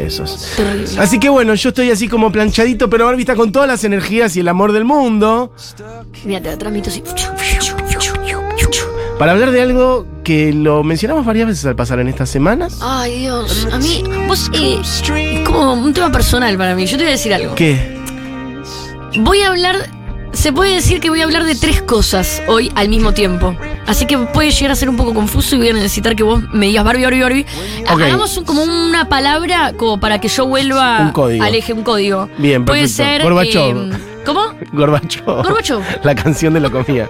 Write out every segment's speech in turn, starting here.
de esos. Así que bueno, yo estoy así como planchadito, pero Barbie está con todas las energías y el amor del mundo. Mira, te lo transmito así. Para hablar de algo que lo mencionamos varias veces al pasar en estas semanas. Ay, Dios. A mí, vos, eh, es como un tema personal para mí. Yo te voy a decir algo. ¿Qué? Voy a hablar. Se puede decir que voy a hablar de tres cosas hoy al mismo tiempo. Así que puede llegar a ser un poco confuso y voy a necesitar que vos me digas Barbie, Barbie, Barbie. Hagamos un- como una palabra como para que yo vuelva Un código. al eje, un código. Bien, Puede perfecto. ser. Gorbachov. eh, ¿Cómo? Gorbacho. Gorbachov. La canción de la comida.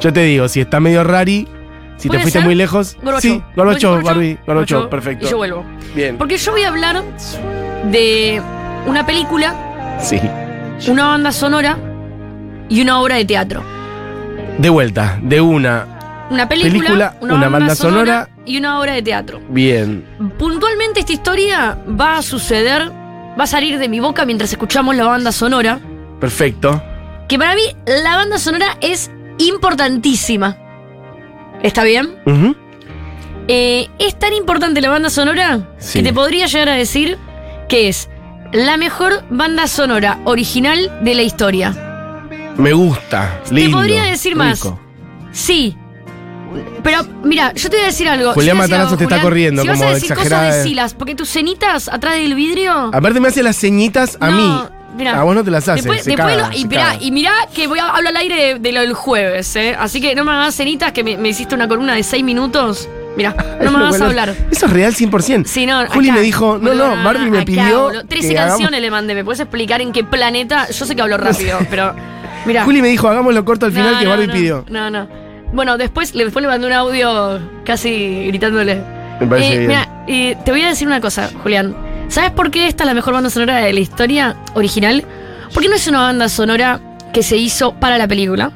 Yo te digo, si está medio rari, si te ¿Puede fuiste ser? muy lejos. Gorbachov. Sí, Gorbacho, Gorbachov, Barbie, Gorbacho, Gorbachov. perfecto. Y yo vuelvo. Bien. Porque yo voy a hablar de una película, Sí. una banda sonora y una obra de teatro. De vuelta, de una. Una película, Película, una, una banda, sonora, sonora. y una obra de teatro. Bien. Puntualmente esta historia va a suceder, va a salir de mi boca mientras escuchamos la banda sonora, Perfecto. que para mí la banda sonora es importantísima. ¿Está bien? Eh, es tan importante la banda sonora Sí. que te podría llegar a decir que es la mejor banda sonora original de la historia. Me gusta. Lindo. podría decir más. Sí. Pero mira, yo te voy a decir algo. Julián Yo te te está corriendo si vas como a decir exagerada. cosas, decilas, porque tus cenitas atrás del vidrio. Aparte me hace las ceñitas a No, mí. mirá. A vos no te las haces. Después, se después caga, lo- y, se mirá, caga. y mirá que voy a hablar al aire de, de lo del jueves, ¿eh? Así que no me hagas cenitas que me, me hiciste una columna de seis minutos. Mirá, no me vas bueno, a hablar. Eso es real 100%. Sí, no, Juli acá, me dijo, no, no, Barbie me acá, pidió. boludo. 13 que hagamos- canciones le mandé. ¿Me puedes explicar en qué planeta? Yo sé que hablo rápido, pero. Mirá. Juli me dijo, hagámoslo corto al final No, que no, Barbie no, pidió. No, no. Bueno, después, le- después le mandé un audio casi gritándole. Me parece Eh, bien. mira, eh, te voy a decir una cosa, Julián. ¿Sabes por qué esta es la mejor banda sonora de la historia original? Porque no es una banda sonora que se hizo para la película,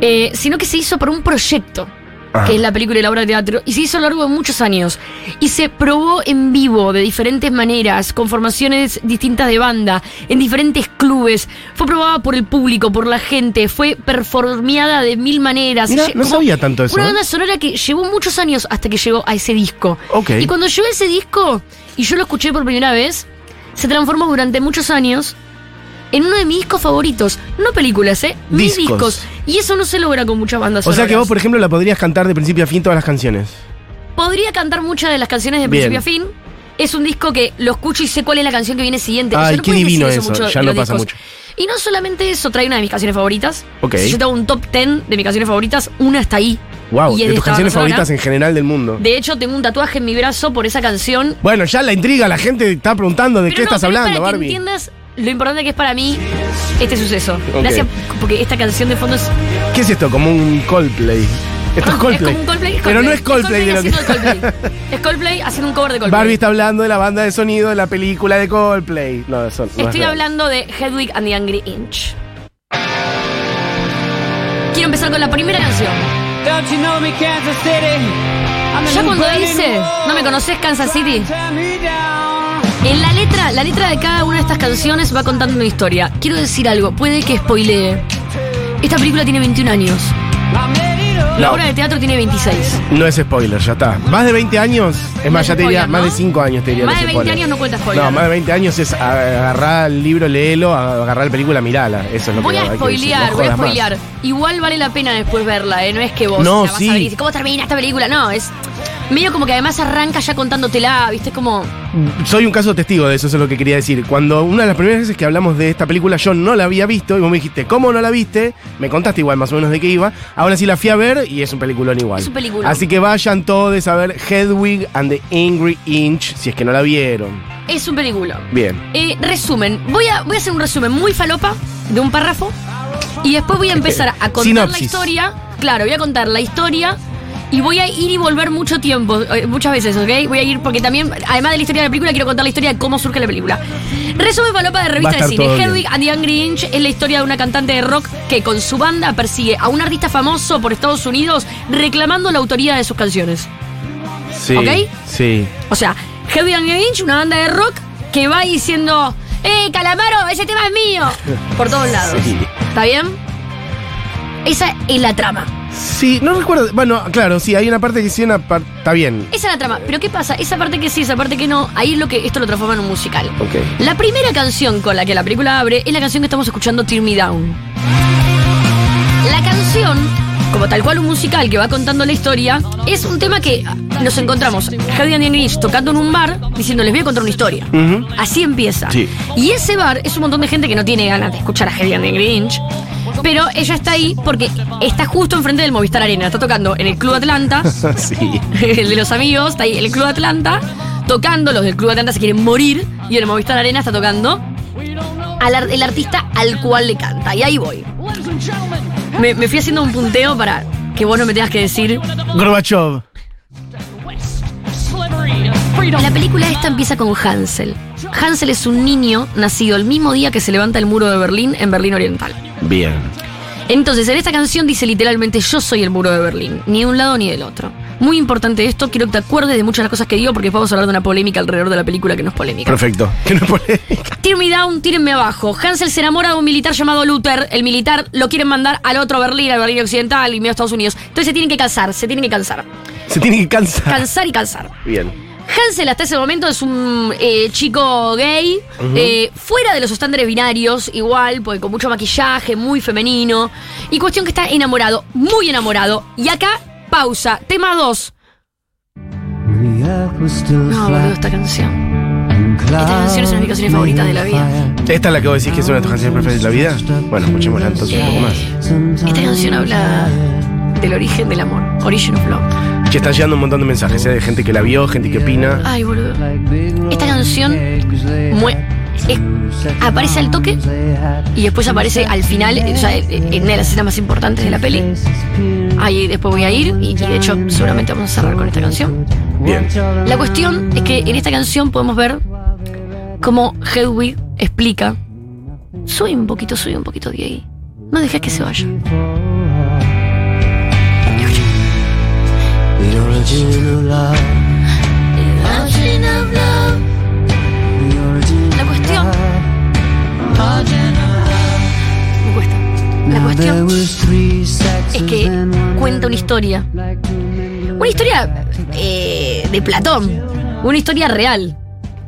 eh, sino que se hizo para un proyecto, Ajá. que es la película y la obra de teatro, y se hizo a lo largo de muchos años. Y se probó en vivo de diferentes maneras, con formaciones distintas de banda, en diferentes clubes. Fue probada por el público, por la gente, fue performeada de mil maneras. Mira, no sabía tanto eso, Una ¿eh? banda sonora que llevó muchos años hasta que llegó a ese disco. Y cuando llegó ese disco, y yo lo escuché por primera vez, se transformó durante muchos años en uno de mis discos favoritos. No películas, ¿eh? Mis Discos. discos. Y eso no se logra con muchas bandas O sea que sonoras. vos, por ejemplo, la podrías cantar de principio a fin todas las canciones. Podría cantar muchas de las canciones de Bien. principio a fin. Es un disco que lo escucho y sé cuál es la canción que viene siguiente. Ay, no qué divino eso, mucho ya no los pasa discos. mucho. Y no solamente eso, trae una de mis canciones favoritas. Ok. Si yo tengo un top 10 de mis canciones favoritas, una está ahí. Wow, Y es de tus esta canciones banda sonora. favoritas en general del mundo. De hecho, tengo un tatuaje en mi brazo por esa canción. Bueno, ya la intriga, la gente está preguntando de Pero qué no, estás pero es hablando, para que Barbie. entiendas lo importante que es para mí este suceso. Gracias, porque esta canción de fondo es. ¿Qué es esto? Como un Coldplay. Esto es Coldplay. como un Coldplay. Pero no es Coldplay, de lo que... haciendo el Coldplay. Es Coldplay haciendo un cover de Coldplay. Barbie está hablando de la banda de sonido de la película de Coldplay. No, eso no es Estoy hablando de Hedwig and the Angry Inch. Quiero empezar con la primera canción. Don't you know me, Kansas City? Ya cuando dice. ¿no me conoces Kansas City? En la letra, la letra de cada una de estas canciones va contando una historia. Quiero decir algo, puede que spoilee. Esta película tiene 21 años. La No. obra de teatro tiene 26. No es spoiler, ya está. Más de 20 años, es más, ya te diría, más de 5 años te diría. Más de es 20 spoiler. años no cuenta spoiler. No, más de 20 años es agarrar el libro, léelo, agarrar la película, mirala. Eso es lo Voy que hay a spoilear. No voy a más. spoilear. Igual vale la pena después verla, ¿eh? No es que vos No, la vas sí. a ver y dices, ¿cómo termina esta película? No, es medio como que además arranca ya contándotela, ¿viste? Como. Soy un caso testigo de eso, eso es lo que quería decir. Cuando una de las primeras veces que hablamos de esta película, yo no la había visto y vos me dijiste, ¿cómo no la viste? Me contaste igual más o menos de qué iba. Ahora sí la fui a ver y es un peliculón igual. Es un peliculón. Así que vayan todos a ver Hedwig and the Angry Inch, si es que no la vieron. Es un película. Bien. Eh, resumen. Voy a, voy a hacer un resumen muy falopa de un párrafo. Y después voy a empezar a contar la historia. Claro, voy a contar la historia. Y voy a ir y volver mucho tiempo, eh, muchas veces, ¿ok? Voy a ir porque también, además de la historia de la película, quiero contar la historia de cómo surge la película. Resumen falopa de revista de cine. Hedwig and the Angry Inch es la historia de una cantante de rock que con su banda persigue a un artista famoso por Estados Unidos reclamando la autoría de sus canciones. Sí. ¿Ok? Sí. O sea, Hedwig and the Inch, una banda de rock que va diciendo, ¡Eh, Calamaro, ese tema es mío! Por todos lados. Sí. ¿Está bien? Esa es la trama. Sí, no recuerdo. Bueno, claro, sí, hay una parte que sí, una parte. Está bien. Esa es la trama. Pero ¿qué pasa? Esa parte que sí, esa parte que no, ahí es lo que esto lo transforma en un musical. Ok. La primera canción con la que la película abre es la canción que estamos escuchando, Tear Me Down. La canción, como tal cual un musical que va contando la historia, es un tema que nos encontramos Heidi and Grinch tocando en un bar diciendo les voy a contar una historia. Así empieza. Sí. Y ese bar es un montón de gente que no tiene ganas de escuchar a Heidi and Grinch. Pero ella está ahí porque está justo enfrente del Movistar Arena. Está tocando en el Club Atlanta. sí. el de los amigos, está ahí el Club Atlanta, tocando, los del Club Atlanta se quieren morir, y el Movistar Arena está tocando al el artista al cual le canta. Y ahí voy. Me, me fui haciendo un punteo para que vos no me tengas que decir. Gorbachev. La película esta empieza con Hansel. Hansel es un niño nacido el mismo día que se levanta el muro de Berlín en Berlín Oriental. Bien. Entonces, en esta canción dice literalmente yo soy el muro de Berlín, ni de un lado ni del otro. Muy importante esto, quiero que te acuerdes de muchas de las cosas que digo porque después vamos a hablar de una polémica alrededor de la película que no es polémica. Perfecto. Que no es polémica. Tear me down, tírenme abajo. Hansel se enamora de un militar llamado Luther. El militar lo quieren mandar al otro Berlín, al Berlín Occidental y medio a Estados Unidos. Entonces se tienen que calzar, se tienen que calzar. Se tiene que cansar. Cansar y calzar. Bien. Hansel hasta ese momento es un eh, chico gay, eh, fuera de los estándares binarios, igual, porque con mucho maquillaje, muy femenino. Y cuestión que está enamorado, muy enamorado. Y acá, pausa, tema 2. No, boludo, esta canción. Esta canción es una de mis canciones favoritas de la vida. ¿Esta es la que vos decís que es una de tus canciones preferidas de la vida? Bueno, escuchémosla entonces un poco más. Esta canción habla del origen del amor, Origin of Love. Que está llegando un montón de mensajes, ¿eh? de gente que la vio, gente que opina. Ay, boludo. Esta canción es- aparece al toque y después aparece al final, o sea, en una de las escenas más importantes de la peli. Ahí después voy a ir y, y de hecho seguramente vamos a cerrar con esta canción. Bien. La cuestión es que en esta canción podemos ver cómo Hedwig explica, soy un poquito, soy un poquito gay. No dejes que se vaya. La cuestión. Me cuesta. La cuestión es que cuenta una historia. Una historia eh, de Platón. Una historia real.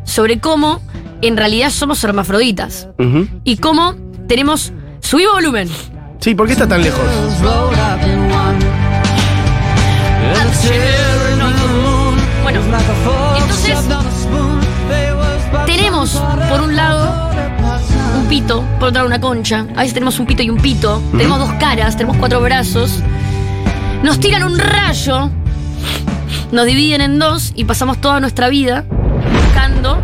Sobre cómo en realidad somos hermafroditas. Y cómo tenemos. Subí volumen. Sí, ¿por qué está tan lejos? Entonces tenemos por un lado un pito, por otro lado una concha. A veces tenemos un pito y un pito. Tenemos dos caras, tenemos cuatro brazos. Nos tiran un rayo, nos dividen en dos y pasamos toda nuestra vida buscando.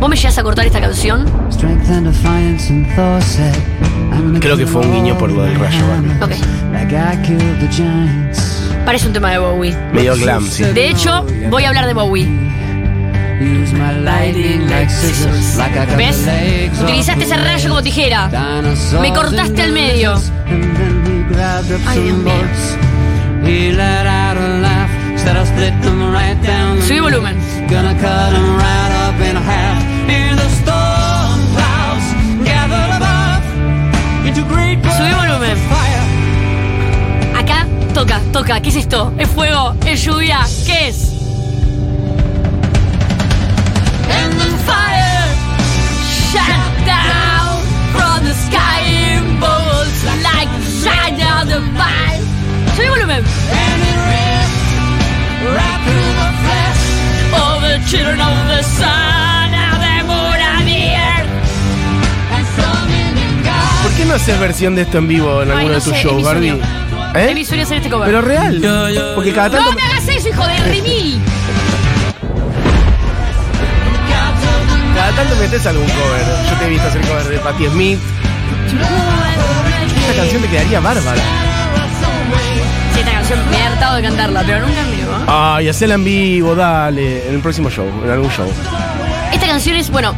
¿Vos me llegas a cortar esta canción? Creo que fue un guiño por lo del rayo, Barbie. Ok. Parece un tema de Bowie. Medio glam, sí. De hecho, voy a hablar de Bowie. ¿Ves? Utilizaste ese rayo como tijera. Me cortaste al medio. Ay, Dios mío. Subí volumen. Gonna cut toca, toca. ¿Qué es esto? ¿Es fuego? ¿Es lluvia? ¿Qué es? And the fire shut down from the sky in bolts like shine down the fire. Subí volumen. And it ripped right through the flesh All the children of the sun, now they moon and the earth. and some in the God. ¿Por qué no haces versión de esto en vivo en Ay, alguno no de tus sé, shows, Barbie? ¿Eh? Mi sueño hacer este cover. Pero real. Porque cada tanto. ¡No me hagas eso, hijo de remil! Cada tanto metes algún cover. Yo te he visto hacer cover de Patti Smith. Esta canción te quedaría bárbara. Sí, esta canción me he hartado de cantarla, pero nunca en vivo. ¿eh? Ay, hacela en vivo, dale. En el próximo show, en algún show. Esta canción es, bueno,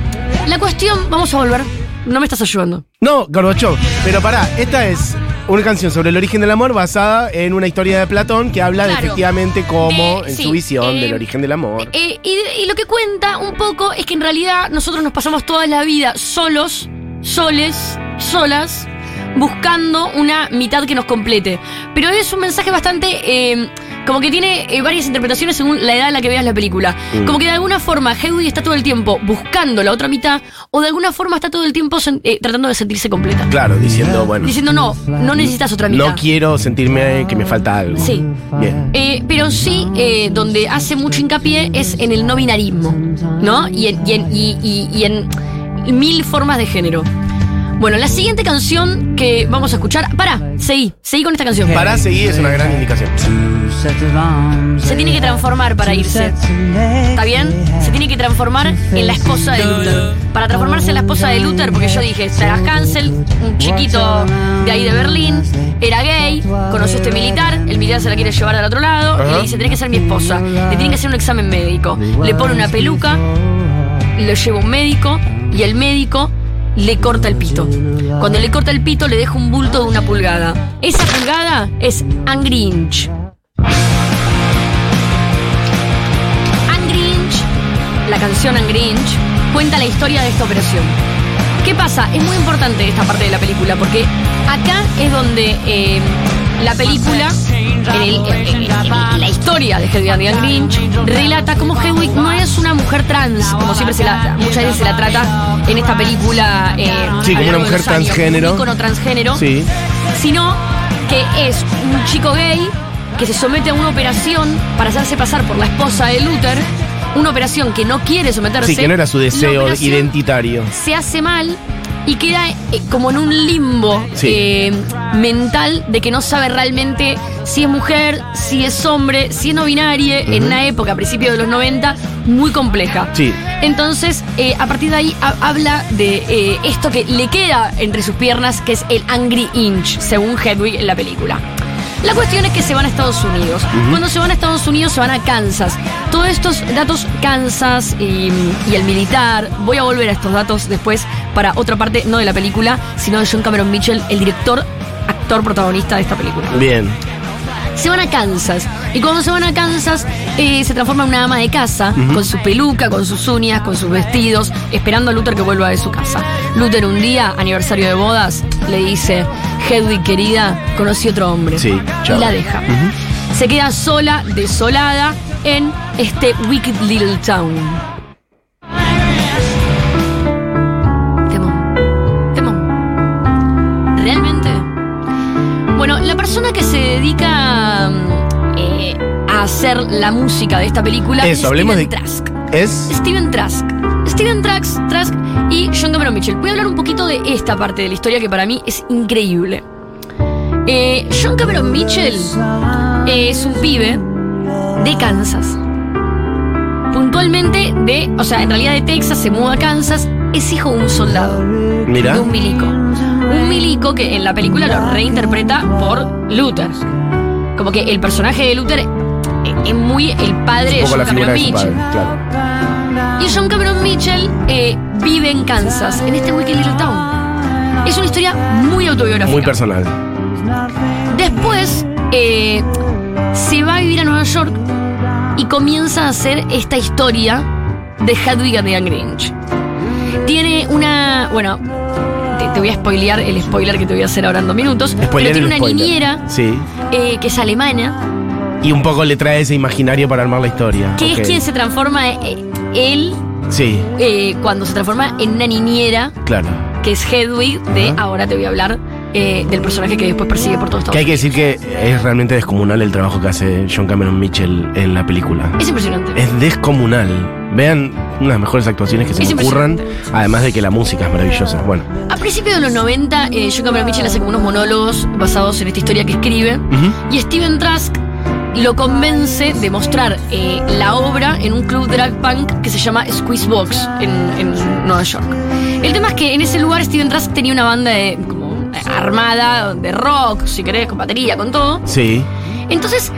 la cuestión, vamos a volver. No me estás ayudando. No, Gorbachev. Pero pará, esta es una canción sobre el origen del amor basada en una historia de Platón que habla de efectivamente cómo, en sí, su visión eh, del origen del amor. Eh, y, y lo que cuenta un poco es que en realidad nosotros nos pasamos toda la vida solos, soles, solas, buscando una mitad que nos complete. Pero es un mensaje bastante. eh, como que tiene eh, varias interpretaciones según la edad en la que veas la película. Mm. Como que de alguna forma Hedwig está todo el tiempo buscando la otra mitad, o de alguna forma está todo el tiempo eh, tratando de sentirse completa. Claro, diciendo, bueno, Diciendo, no, no necesitas otra mitad. no quiero sentirme que me falta algo. Sí. Bien. Eh, pero sí, donde hace mucho hincapié es en el no binarismo, ¿no? Y en, y en- y- y- y en mil formas de género. Bueno, la siguiente canción que vamos a escuchar. Para, seguí, seguí con esta canción. Para seguir es una gran indicación. Se tiene que transformar para irse. ¿Está bien? Se tiene que transformar en la esposa de Luther. Para transformarse en la esposa de Luther, porque yo dije, Sarah Hansel, un chiquito de ahí de Berlín, era gay, conoció a este militar, el militar se la quiere llevar al otro lado, y le dice, tenés que ser mi esposa, le tienen que hacer un examen médico. Le pone una peluca, lo lleva a un médico, y el médico le corta el pito. Cuando le corta el pito, le deja un bulto de una pulgada. Esa pulgada es Angry Inch. Angry Inch, la canción Angry Inch, cuenta la historia de esta operación. ¿Qué pasa? Es muy importante esta parte de la película porque acá es donde eh, la película, en, el- en- en- en la historia de Hedwig and the Grinch, relata cómo Hedwig no es una mujer trans, como siempre se la, muchas veces se la trata en esta película. eh, Sí, como una mujer los años, transgénero. Un ícono transgénero Sí. sino que es un chico gay que se somete a una operación para hacerse pasar por la esposa de Luther, una operación que no quiere someterse. Sí, que no era su deseo identitario. Se hace mal y queda eh, como en un limbo Sí. eh, mental de que no sabe realmente si es mujer, si es hombre, si es no binaria, en una época, a principios de los 90, muy compleja. Sí. Entonces, eh, a partir de ahí ha- habla de esto que le queda entre sus piernas, que es el Angry Inch, según Hedwig en la película. La cuestión es que se van a Estados Unidos. Cuando se van a Estados Unidos se van a Kansas. Todos estos datos, Kansas y, y el militar, voy a volver a estos datos después para otra parte, no de la película, sino de John Cameron Mitchell, el director, actor protagonista de esta película Bien. se van a Kansas. Y cuando se van a Kansas, eh, se transforma en una ama de casa, con su peluca, con sus uñas, con sus vestidos, esperando a Luther que vuelva de su casa. Luther un día, aniversario de bodas, le dice, Hedwig querida, conocí otro hombre. Sí, chao. y la deja. Se queda sola, desolada, en este Wicked Little Town. Temón. Temón. ¿Realmente? Bueno, la persona que se dedica mm, eh, a hacer la música de esta película es hablemos Steven de- Trask. Es. Steven Trask. Steven Trask, Trask y John Cameron Mitchell. Voy a hablar un poquito de esta parte de la historia que para mí es increíble. Eh, John Cameron Mitchell es un pibe de Kansas. Puntualmente de, o sea, en realidad de Texas, se muda a Kansas, es hijo de un soldado Mira. de un milico. Un milico que en la película lo reinterpreta por Luther. Como que el personaje de Luther es muy el padre de John Cameron Mitchell. padre, claro. Y John Cameron Mitchell eh, vive en Kansas, en este Wicked Little Town. Es una historia muy autobiográfica. Muy personal. Después eh, se va a vivir a Nueva York y comienza a hacer esta historia de Hedwig and the Angry Inch. Tiene una. Bueno, te, te voy a spoilear el spoiler que te voy a hacer ahora en dos minutos. Spoiler pero tiene una spoiler. niñera Sí. eh, que es alemana, Y un poco le trae ese imaginario para armar la historia. que es quien se transforma. eh, él, Sí, eh, cuando se transforma en una niñera, claro. que es Hedwig, de Ajá. ahora te voy a hablar eh, del personaje que después persigue por todo Estados Que hay que decir que es realmente descomunal el trabajo que hace John Cameron Mitchell en la película. Es impresionante. Es descomunal. Vean una de las mejores actuaciones que se me ocurran. Además de que la música es maravillosa. Bueno. A principios de los 90, eh, John Cameron Mitchell hace como unos monólogos basados en esta historia que escribe. Y Steven Trask lo convence de mostrar eh, la obra en un club drag punk que se llama Squeeze Box en, en Nueva York. El tema es que en ese lugar Steven Trask tenía una banda de, como, eh, armada de rock, si querés, con batería, con todo. Sí. Entonces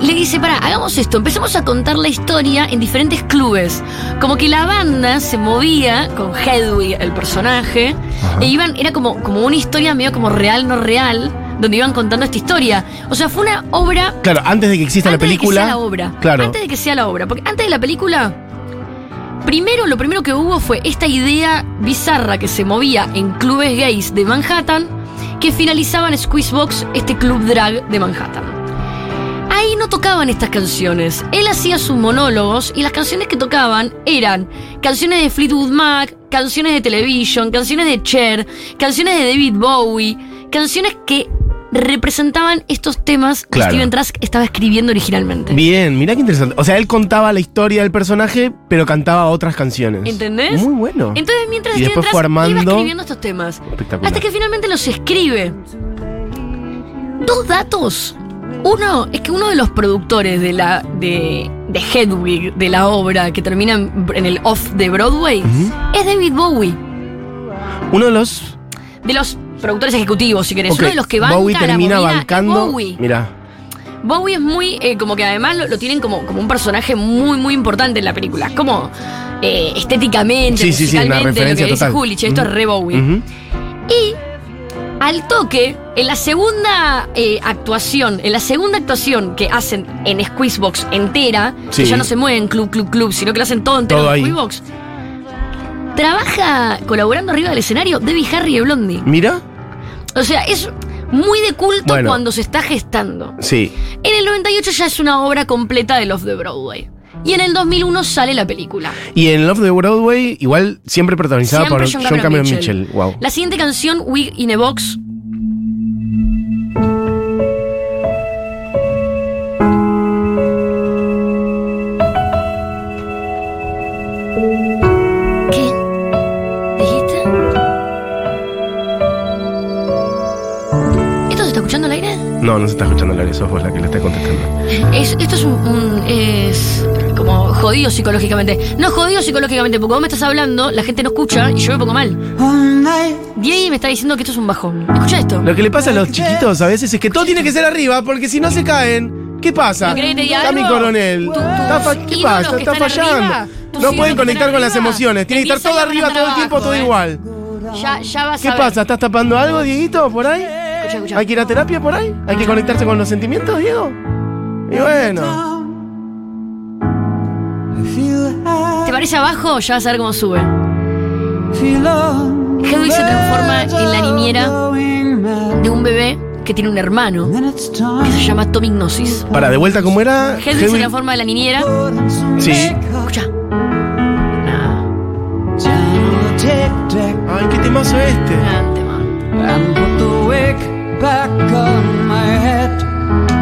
le dice, para, hagamos esto, empecemos a contar la historia en diferentes clubes. Como que la banda se movía con Hedwig, el personaje, e iban, era como, como una historia medio como real, no real, donde iban contando esta historia. O sea, fue una obra Claro, antes de que exista antes la película. de que sea la obra. Claro. Antes de que sea la obra. Porque antes de la película, primero lo primero que hubo fue esta idea bizarra que se movía en clubes gays de Manhattan, que finalizaba en Squeezebox, este club drag de Manhattan. Ahí no tocaban estas canciones. Él hacía sus monólogos y las canciones que tocaban eran canciones de Fleetwood Mac, canciones de Television, canciones de Cher, canciones de David Bowie, canciones que representaban estos temas Claro. que Steven Trask estaba escribiendo originalmente. Bien, mirá qué interesante. O sea, él contaba la historia del personaje, pero cantaba otras canciones. ¿Entendés? Muy bueno. Entonces, mientras Y Steven después Trask fue armando- iba escribiendo estos temas, Espectacular. hasta que finalmente los escribe. Dos datos. Uno es que uno de los productores de la de, de Hedwig, de la obra que termina en, en el off de Broadway, es David Bowie. Uno de los. De los productores ejecutivos, si querés. Ok, Uno de los que banca Bowie la termina es bancando. Bowie. Mirá. Bowie es muy, eh, como que además lo, lo tienen como, como un personaje muy, muy importante en la película. Como eh, estéticamente, Sí, sí, sí, una musicalmente, lo que dice che, esto es re Bowie. Y al toque, en la segunda eh, actuación, en la segunda actuación que hacen en Squeezebox entera, que ya no se mueven club, club, club, sino que lo hacen todo entero Todo en ahí. Squeezebox, trabaja colaborando arriba del escenario Debbie Harry de Blondie. Mira. O sea, es muy de culto Bueno. cuando se está gestando. Sí. En el 98 ya es una obra completa de Love de Broadway. Y en el 2001 sale la película. Y en Love the Broadway, igual siempre protagonizada Siempre por John John Cameron Cameron Mitchell. Mitchell. Wow. La siguiente canción, Wig in a Box. Sos vos la que le está contestando. Es- esto es un, un- es como jodido psicológicamente. No jodido psicológicamente, porque vos me estás hablando, la gente no escucha y yo me pongo mal. Diego me está diciendo que esto es un bajón. Escucha esto. Lo que le pasa a los chiquitos a veces es que todo tiene que ser arriba, porque si no se caen, ¿qué pasa? ¿No querés que te diga Está mi algo? coronel. Está ¿Qué pasa? Está fallando. arriba, no pueden conectar con las emociones. Tiene que estar 10 todo arriba todo el tiempo, todo abajo, igual. Ya, ya vas ¿Qué a ver. pasa? ¿Estás tapando algo, Dieguito, por ahí? Escucha, escucha. ¿Hay que ir a terapia por ahí? ¿Hay que conectarse con los sentimientos, Diego? Y bueno. ¿Te parece abajo? Ya vas a ver cómo sube. Hedwig se transforma en la niñera de un bebé que tiene un hermano que se llama Tom Ignosis. Para, de vuelta, ¿cómo era? Hedwig se Hedwig- transforma en la niñera. Sí. Escucha. Ay, qué temazo este. Gran tema.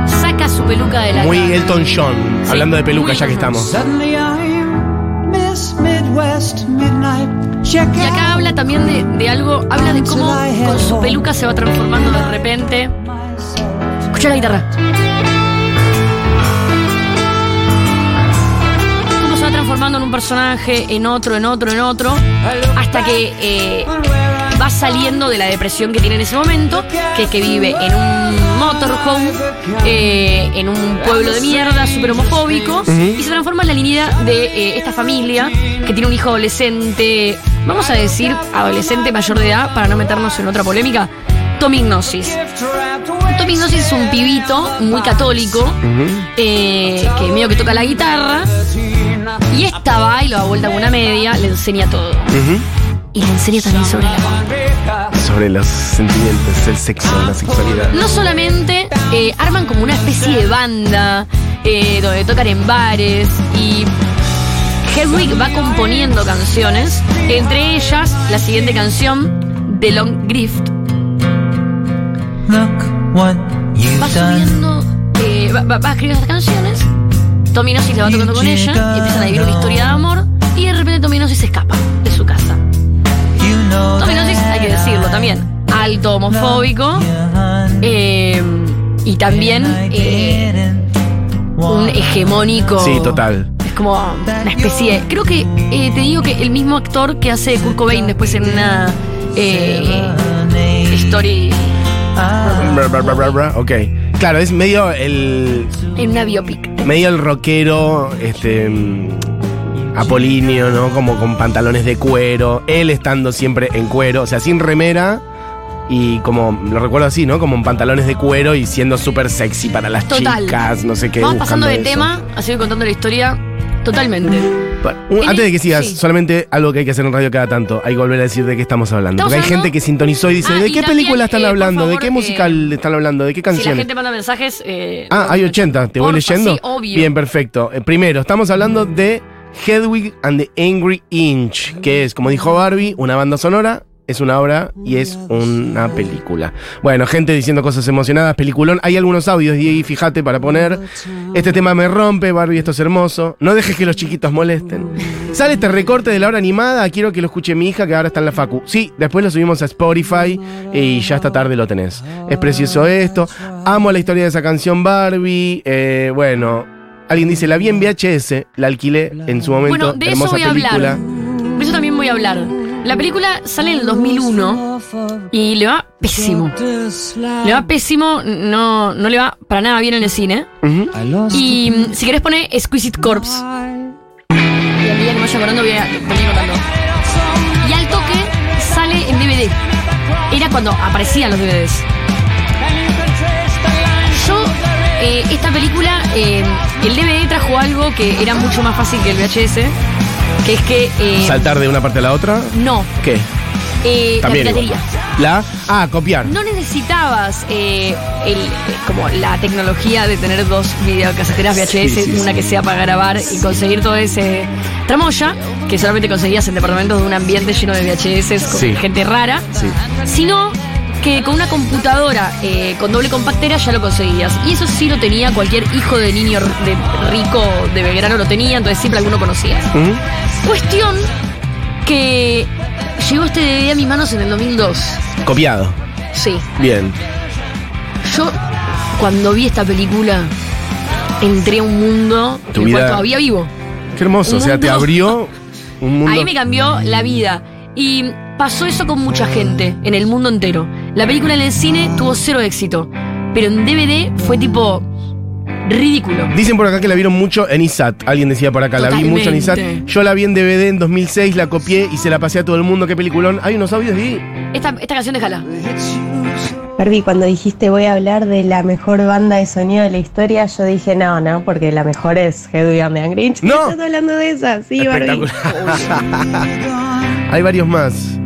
Saca su peluca de la Muy cara. Elton John, Sí, hablando de peluca ya que estamos. Suddenly I'm Miss Midwest Midnight. Check Y acá out habla también de, de algo, habla de cómo con su peluca se va transformando de repente. Escucha la guitarra. Cómo se va transformando en un personaje, en otro, en otro, en otro, hasta que eh, va saliendo de la depresión que tiene en ese momento, que es que vive en un motorhome, eh, en un pueblo de mierda, súper homofóbico, y se transforma en la línea de eh, esta familia que tiene un hijo adolescente, vamos a decir adolescente mayor de edad, para no meternos en otra polémica, Tom Ignosis. Tom Ignosis es un pibito muy católico, eh, que medio que toca la guitarra, y esta va y lo da vuelta con una media, le enseña todo. Y le enseña también sobre el amor. Sobre los sentimientos, el sexo, la sexualidad. No solamente eh, arman como una especie de banda eh, donde tocan en bares y Hedwig va componiendo canciones, entre ellas la siguiente canción, The Long Grift. Look what Va you've subiendo, eh, va, va- va escribiendo estas canciones, Tommy Gnosis la va tocando con ella, empiezan a vivir una historia de amor y de repente Tommy Gnosis se escapa de su casa. Hay que decirlo también, alto homofóbico eh, y también eh, un hegemónico. Sí, total. Es como una especie. de- creo que eh, te digo que el mismo actor que hace Kurt Cobain después en una eh, story. Ok. Claro, es medio el. en una biopic. medio el rockero, este. Apolíneo, ¿no? Como con pantalones de cuero. Él estando siempre en cuero, o sea, sin remera. Y como, lo recuerdo así, ¿no? Como en pantalones de cuero y siendo súper sexy para las Total. chicas, no sé qué. Vamos pasando de eso. tema, así voy contando la historia totalmente. Bueno, un- En antes de que sigas, sí. solamente algo que hay que hacer en radio cada tanto. Hay que volver a decir de qué estamos hablando. Porque hay hablando- gente que sintonizó y dice, Ah, ¿de y qué película están eh, hablando? ¿De qué eh, musical están hablando? ¿De qué Si la gente manda mensajes. eh, Ah, hay no, 80, ¿te voy leyendo? Sí, obvio. Bien, perfecto. Eh, primero, estamos hablando de Hedwig and the Angry Inch, que es, como dijo Barbie, una banda sonora, es una obra y es una película. Bueno, gente diciendo cosas emocionadas, peliculón. Hay algunos audios, Diego, fíjate, para poner. Este tema me rompe, Barbie, esto es hermoso. No dejes que los chiquitos molesten. Sale este recorte de la obra animada, quiero que lo escuche mi hija, que ahora está en la facu. Sí, después lo subimos a Spotify y ya esta tarde lo tenés. Es precioso esto. Amo la historia de esa canción Barbie. Eh, bueno, alguien dice, la vi en VHS, la alquilé en su momento. Bueno, de eso hermosa voy a película. hablar. De eso también voy a hablar. La película sale en el 2001 y le va pésimo. Le va pésimo, no, no le va para nada bien en el cine. Y mm, si querés poner Exquisite Corpse. Y a medida que me vaya acordando voy a contando. Y al toque sale en DVD. Era cuando aparecían los DVDs. Eh, esta película, eh, el DVD trajo algo que era mucho más fácil que el VHS. Que es que. eh, Saltar de una parte a la otra. no, ¿Qué? eh, la También. piratería. igual. La. Ah, copiar. No necesitabas eh, el, eh, como la tecnología de tener dos videocaseteras VHS, Sí, sí, una sí. que sea para grabar y conseguir todo ese tramoya, que solamente conseguías en departamentos de un ambiente lleno de VHS con Sí. gente rara, Sí. sino que con una computadora eh, con doble compactera ya lo conseguías. Y eso sí lo tenía cualquier hijo de niño de rico de Belgrano lo tenía, entonces siempre alguno conocía. Cuestión que llegó este DVD a mis manos en el 2002. Copiado. Sí. Bien. Yo, cuando vi esta película, entré a un mundo en el cual todavía vivo. Qué hermoso. O sea, te abrió un mundo. Ahí me cambió la vida. Y pasó eso con mucha gente, en el mundo entero. La película en el cine tuvo cero éxito, pero en DVD fue tipo ridículo. Dicen por acá que la vieron mucho en ISAT. Alguien decía por acá, la vi mucho en ISAT. Yo la vi en DVD en 2006, la copié y se la pasé a todo el mundo. Qué peliculón. Hay unos audios ahí. Esta, esta canción déjala. Barbie, cuando dijiste voy a hablar de la mejor banda de sonido de la historia, yo dije no, no, porque la mejor es Hedwig and the Angry Inch. No. ¿Estás hablando de esa? Sí, Barbie. Hay varios más.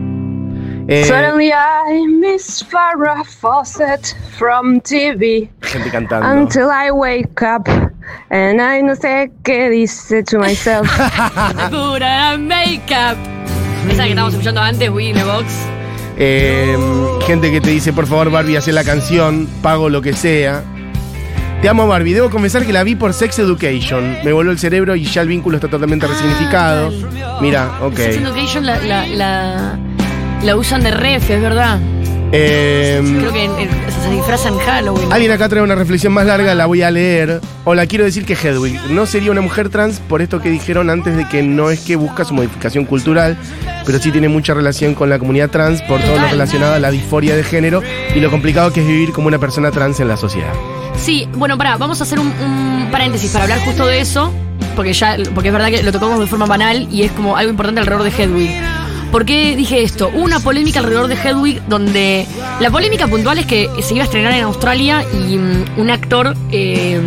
Eh, Suddenly I miss Farrah Fawcett from TV gente cantando. until I wake up and I no sé qué dice to myself. Pura make-up. Esa que estábamos escuchando antes, Wii in the Box. Eh, gente que te dice, por favor, Barbie, hace la canción, pago lo que sea. Te amo, Barbie. Debo confesar que la vi por Sex Education. Me voló el cerebro y ya el vínculo está totalmente Ah, resignificado. Mira, ok. Sex Education la, la, la, la usan de ref, es verdad. Eh, Creo que en- en- se disfrazan en Halloween. Alguien acá trae una reflexión más larga, la voy a leer. Hola, quiero decir que Hedwig no sería una mujer trans por esto que dijeron antes de que no es que busca su modificación cultural, pero sí tiene mucha relación con la comunidad trans por todo lo Total. relacionado a la disforia de género y lo complicado que es vivir como una persona trans en la sociedad. Sí, bueno, pará, vamos a hacer un, un paréntesis para hablar justo de eso, porque ya, porque es verdad que lo tocamos de forma banal y es como algo importante alrededor de Hedwig. ¿Por qué dije esto? Hubo una polémica alrededor de Hedwig donde la polémica puntual es que se iba a estrenar en Australia y mm, un actor eh,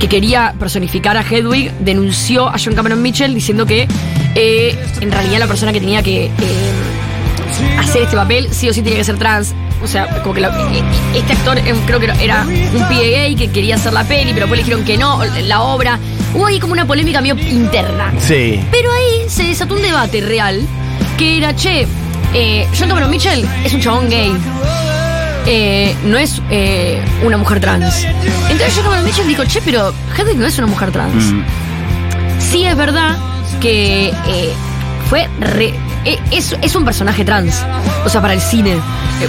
que quería personificar a Hedwig denunció a John Cameron Mitchell diciendo que eh, en realidad la persona que tenía que eh, hacer este papel sí o sí tenía que ser trans. O sea, como que la- e- e- este actor eh, creo que era un pibe gay que quería hacer la peli, pero después le dijeron que no, la obra. Hubo ahí como una polémica medio interna. Sí. Pero ahí se desató un debate real que era, che, eh, John Cameron Mitchell es un chabón gay. Eh, no es eh, una mujer trans. Entonces John Cameron Mitchell dijo, che, pero Hedwig no es una mujer trans. Mm. Sí es verdad que eh, fue re- eh, es, es un personaje trans. O sea, para el cine. Eh,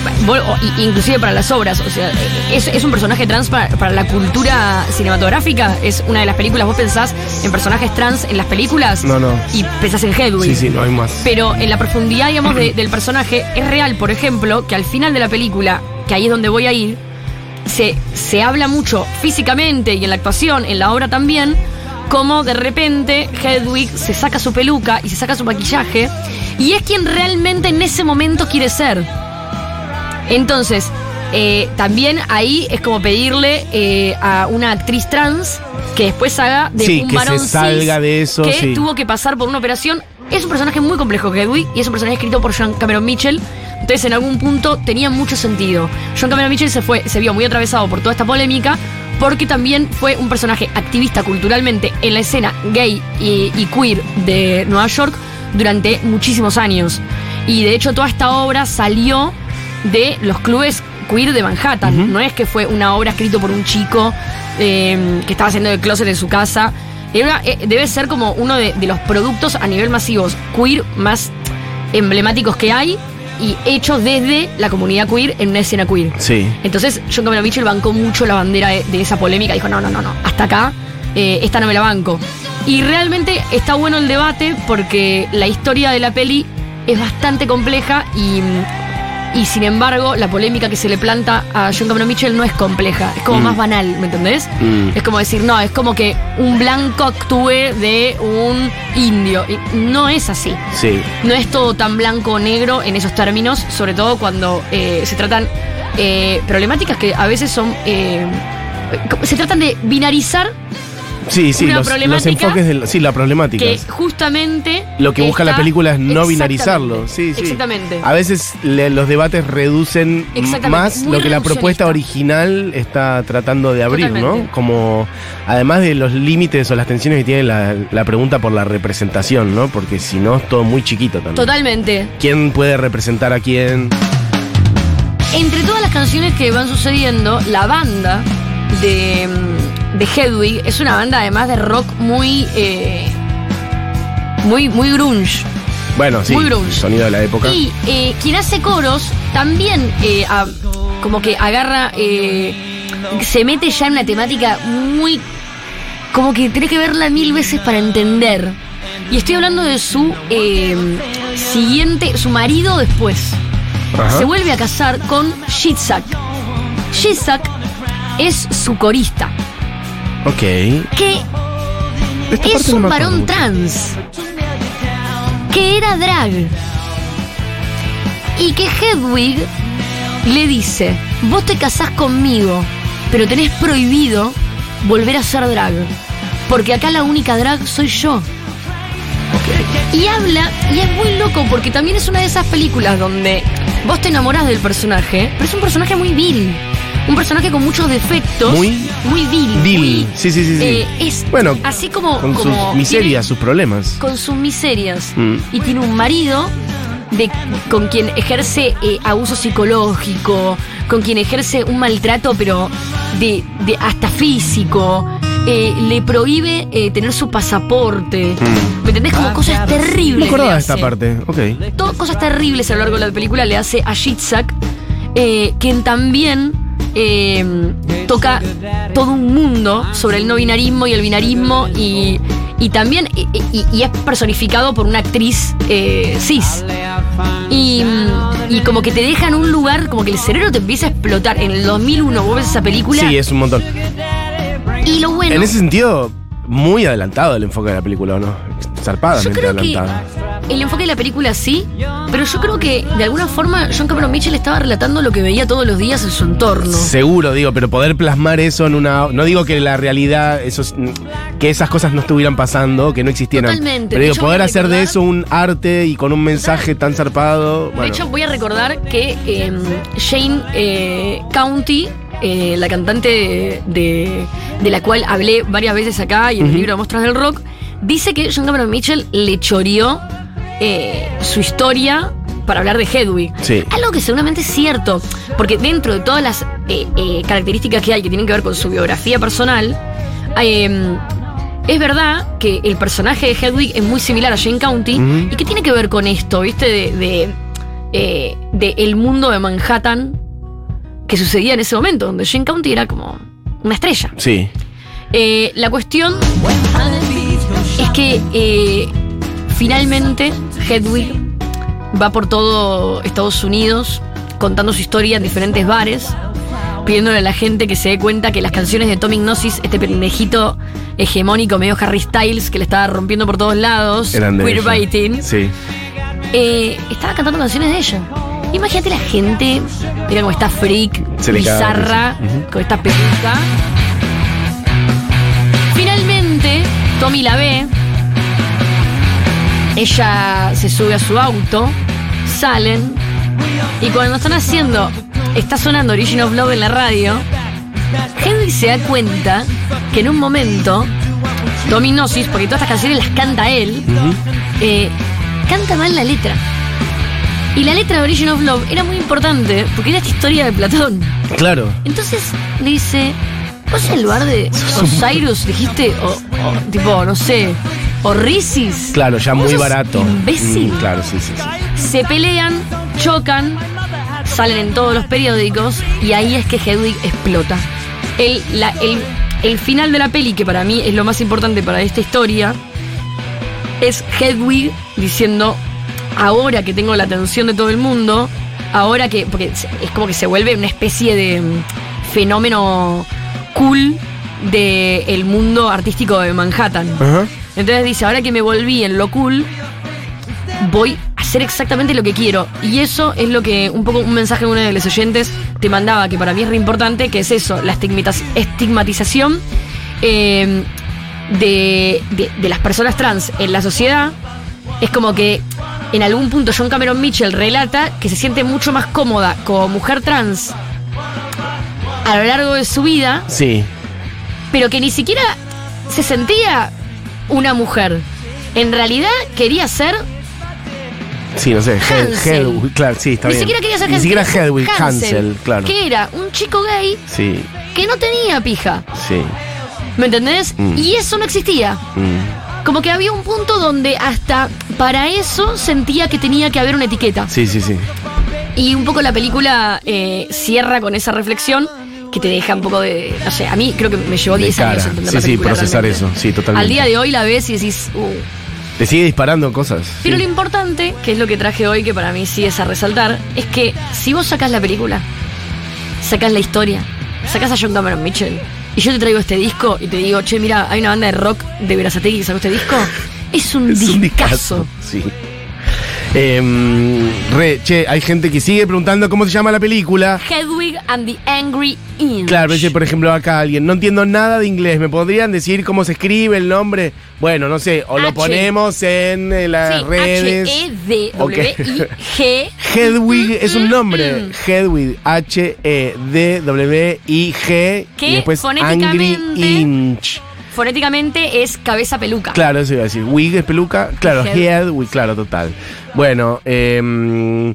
inclusive para las obras. O sea, eh, es, es un personaje trans para, para la cultura cinematográfica. Es una de las películas. Vos pensás en personajes trans en las películas. No, no. Y pensás en Hedwig. Sí, sí, no hay más. Pero en la profundidad, digamos, de- del personaje, es real, por ejemplo, que al final de la película, que ahí es donde voy a ir, se, se habla mucho físicamente y en la actuación, en la obra también, como de repente Hedwig se saca su peluca y se saca su maquillaje y es quien realmente en ese momento quiere ser. Entonces, eh, también ahí es como pedirle eh, a una actriz trans que después haga de Sí, un que se varón cis salga de eso, que sí. tuvo que pasar por una operación. Es un personaje muy complejo, Hedwig, y es un personaje escrito por John Cameron Mitchell. Entonces, en algún punto tenía mucho sentido. John Cameron Mitchell se fue, se vio muy atravesado por toda esta polémica, porque también fue un personaje activista culturalmente en la escena gay y, y queer de Nueva York durante muchísimos años. Y de hecho, toda esta obra salió de los clubes queer de Manhattan. No es que fue una obra escrita por un chico eh, que estaba haciendo el closet en su casa. Era- eh, debe ser como uno de, de los productos a nivel masivos queer más emblemáticos que hay y hechos desde la comunidad queer en una escena queer. Sí. Entonces, John Cameron Mitchell bancó mucho la bandera de, de esa polémica. Dijo, no, no, no, no, hasta acá, eh, esta no me la banco. Y realmente está bueno el debate porque la historia de la peli es bastante compleja y, y sin embargo, la polémica que se le planta a John Cameron Mitchell no es compleja, es como Mm. más banal, ¿me entendés? Mm. Es como decir, no, es como que un blanco actúe de un indio. Y no es así Sí. no es todo tan blanco o negro en esos términos, sobre todo cuando eh, se tratan eh, problemáticas que a veces son... eh, se tratan de binarizar Sí, sí, Una los, los enfoques de sí, la problemática. que justamente... Lo que busca la película es no binarizarlo. Sí, sí. Exactamente. A veces le- los debates reducen más lo que la propuesta original está tratando de abrir, ¿no? Como además de los límites o las tensiones que tiene la, la pregunta por la representación, ¿no? Porque si no es todo muy chiquito también. Totalmente. ¿Quién puede representar a quién? Entre todas las canciones que van sucediendo, la banda de, mm, de Hedwig es una banda además de rock muy... eh, muy, muy grunge. Bueno, sí, Muy el grunge. sonido de la época. Y eh, quien hace coros también eh, a- como que agarra, se mete ya en una temática muy... Como que tiene que verla mil veces para entender. Y estoy hablando de su siguiente, su marido después. Ajá. Se vuelve a casar con Shitzak. Shitzak es su corista, Ok. que Esta es no un varón trans que era drag y que Hedwig le dice, vos te casás conmigo, pero tenés prohibido volver a ser drag, porque acá la única drag soy yo. Y habla, y es muy loco, porque también es una de esas películas donde vos te enamorás del personaje, pero es un personaje muy vil. Un personaje con muchos defectos. Muy muy vil. vil. muy, Sí, sí, sí, sí. eh, es Bueno, así como. Con como sus miserias, sus problemas. con sus miserias. Mm. Y tiene un marido de, con quien ejerce eh, abuso psicológico, con quien ejerce un maltrato, pero de, de hasta físico. Eh, le prohíbe eh, tener su pasaporte. ¿Me entendés? Como cosas terribles. Mm. No me acordaba de esta parte. Ok. Todo- cosas terribles a lo largo de la película le hace a Shitzak, eh, quien también eh, toca todo un mundo sobre el no binarismo y el binarismo y, y también y, y- y es personificado por una actriz eh, cis. Y, y como que te deja en un lugar, como que el cerebro te empieza a explotar. En el 2001 vos ves esa película Sí, es un montón. y lo bueno... En ese sentido, muy adelantado el enfoque de la película, ¿o no? Yo Zarpadamente que adelantado. el enfoque de la película sí, pero yo creo que de alguna forma John Cameron Mitchell estaba relatando lo que veía todos los días en su entorno. Seguro, digo, pero poder plasmar eso en una. No digo que la realidad, esos, que esas cosas no estuvieran pasando, que no existieran. Totalmente. Pero digo, poder hacer de eso un arte y con un mensaje tan zarpado. De hecho, voy a recordar que eh, Jane eh, County, eh, la cantante de, de- la cual hablé varias veces acá y en el libro de Muestras del Rock, dice que John Cameron Mitchell le choreó eh, su historia para hablar de Hedwig. Sí. Algo que seguramente es cierto, porque dentro de todas las eh, eh, características que hay que tienen que ver con su biografía personal, eh, es verdad que el personaje de Hedwig es muy similar a Jane County y que tiene que ver con esto, ¿viste? De, de, de el mundo de Manhattan que sucedía en ese momento, donde Jane County era como una estrella. sí. Eh, la cuestión es que eh, finalmente Hedwig va por todo Estados Unidos contando su historia en diferentes bares, pidiéndole a la gente que se dé cuenta que las canciones de Tommy Gnosis, este pendejito hegemónico medio Harry Styles que le estaba rompiendo por todos lados, Eran de ella. queerbaiting, Sí. eh, estaba cantando canciones de ella. Imagínate la gente, mira cómo está freak, Se le bizarra, con esta peluca. Finalmente, Tommy la ve. Ella se sube a su auto, salen, y cuando están haciendo, está sonando Origin of Love en la radio, Henry se da cuenta que en un momento, Tommy Gnosis, porque todas estas canciones las canta él, eh, canta mal la letra. Y la letra de Origin of Love era muy importante porque era esta historia de Platón. Claro. Entonces le dice, ¿vos en lugar de Osiris dijiste, o, o, tipo, no sé, Orisis? Claro, ya ¿Vos muy barato. Imbécil. Mm, claro, sí, sí, sí. Se pelean, chocan, salen en todos los periódicos y ahí es que Hedwig explota. El, la- el- el final de la peli, que para mí es lo más importante para esta historia, es Hedwig diciendo, ahora que tengo la atención de todo el mundo, ahora que, porque es como que se vuelve una especie de mm, fenómeno cool del mundo artístico de Manhattan. Entonces dice, ahora que me volví en lo cool, voy a hacer exactamente lo que quiero. Y eso es lo que un poco un mensaje de uno de los oyentes te mandaba, que para mí es re importante, que es eso, la estigmatiz- estigmatización eh, de, de- de las personas trans en la sociedad. Es como que en algún punto John Cameron Mitchell relata que se siente mucho más cómoda como mujer trans a lo largo de su vida Sí. pero que ni siquiera se sentía una mujer. En realidad quería ser. Sí, no sé. Hedwig, claro, sí, está ni bien. siquiera quería ser Ni Hansel, siquiera Hedwig, Hansel, claro. Que era un chico gay Sí, que no tenía pija. sí. ¿Me entendés? Mm. Y eso no existía. Mm. Como que había un punto donde hasta para eso sentía que tenía que haber una etiqueta. Sí, sí, sí. Y un poco la película eh, cierra con esa reflexión que te deja un poco de. No sé, a mí creo que me llevó De 10 años entender Sí, la sí, película. procesar realmente. eso. Sí, totalmente. Al día de hoy la ves y decís. "Uh". Te sigue disparando cosas. Pero Sí. lo importante, que es lo que traje hoy, que para mí sí es a resaltar, es que si vos sacás la película, sacás la historia, sacás a John Cameron Mitchell, y yo te traigo este disco y te digo, che, mira, hay una banda de rock de Verazategui que sacó este disco, es un Es un discazo. discazo. Sí. Re, che, hay gente que sigue preguntando cómo se llama la película. Hedwig and the Angry Inch. Claro, dice, por ejemplo, acá alguien, no entiendo nada de inglés, ¿me podrían decir cómo se escribe el nombre? Bueno, no sé, o lo H. ponemos en eh, las Sí, redes. H-E-D-W-I-G. Hedwig es un nombre. Mm. Hedwig, H-E-D-W-I-G. Que Y después Angry Inch. Fonéticamente es cabeza peluca. Claro, eso iba a decir. Wig es peluca. Claro, Head. Hedwig, claro, total. Bueno, eh, mi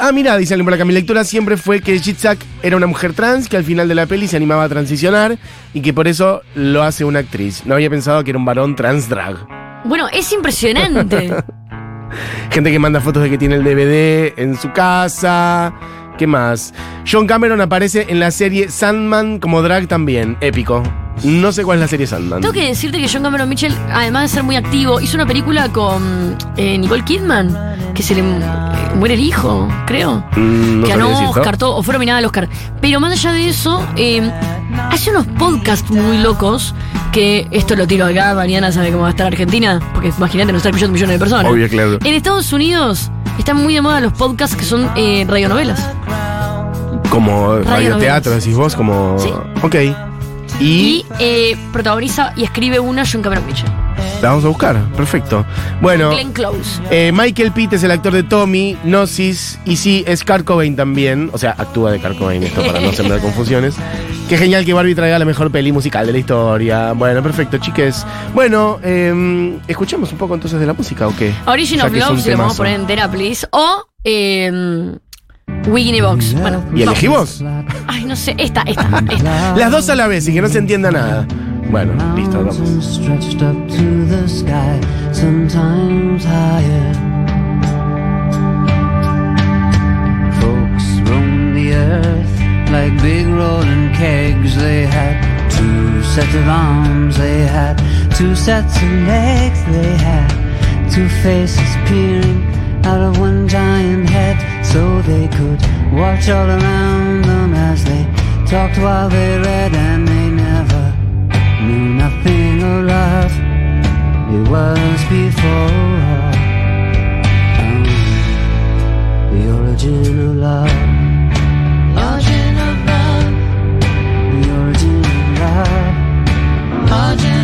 ah, mira, dice alguien por acá, mi lectura siempre fue que Jitzak era una mujer trans que al final de la peli se animaba a transicionar y que por eso lo hace una actriz. No había pensado que era un varón trans drag. Bueno, es impresionante. Gente que manda fotos de que tiene el DVD en su casa. ¿Qué más? John Cameron aparece en la serie Sandman como drag también. Épico. No sé cuál es la serie Sandman. Tengo que decirte que John Cameron Mitchell, además de ser muy activo, hizo una película con eh, Nicole Kidman, que se le eh, muere el hijo, creo. Mm, no que ganó. Oscar, todo, o fue nominada al Oscar. Pero más allá de eso, eh, hace unos podcasts muy locos, que esto lo tiro acá, mañana sabe cómo va a estar Argentina, porque imagínate, nos está escuchando millones de personas. Obvio, claro. En Estados Unidos están muy de moda los podcasts que son eh, radionovelas. Como radioteatro, decís vos, como. Sí. Ok. Y, Y eh, protagoniza y escribe una John Cameron Mitchell. la vamos a buscar. Perfecto. Bueno. Glenn Close. eh, Michael Pitt es el actor de Tommy, Gnosis, y sí, es Kurt Cobain también. O sea, actúa de Kurt Cobain, esto para no sembrar confusiones. Qué genial que Barbie traiga la mejor peli musical de la historia. Bueno, perfecto, chiques. Bueno, eh, escuchemos un poco entonces de la música, ¿o qué? Origin of Love, si lo vamos a poner entera, please. O eh, Wiggy Box. Bueno, ¿Y vamos. elegimos? Ay, no sé, esta, esta, esta. Las dos a la vez y que no se entienda nada. Bueno, listo, vamos. Folks the earth like big rolling kegs. They had two sets of arms, they had two sets of legs, they had two faces peering out of one giant head, so they could watch all around them as they talked while they read, and they never knew nothing of love. It was before um, the origin of love. Audrey.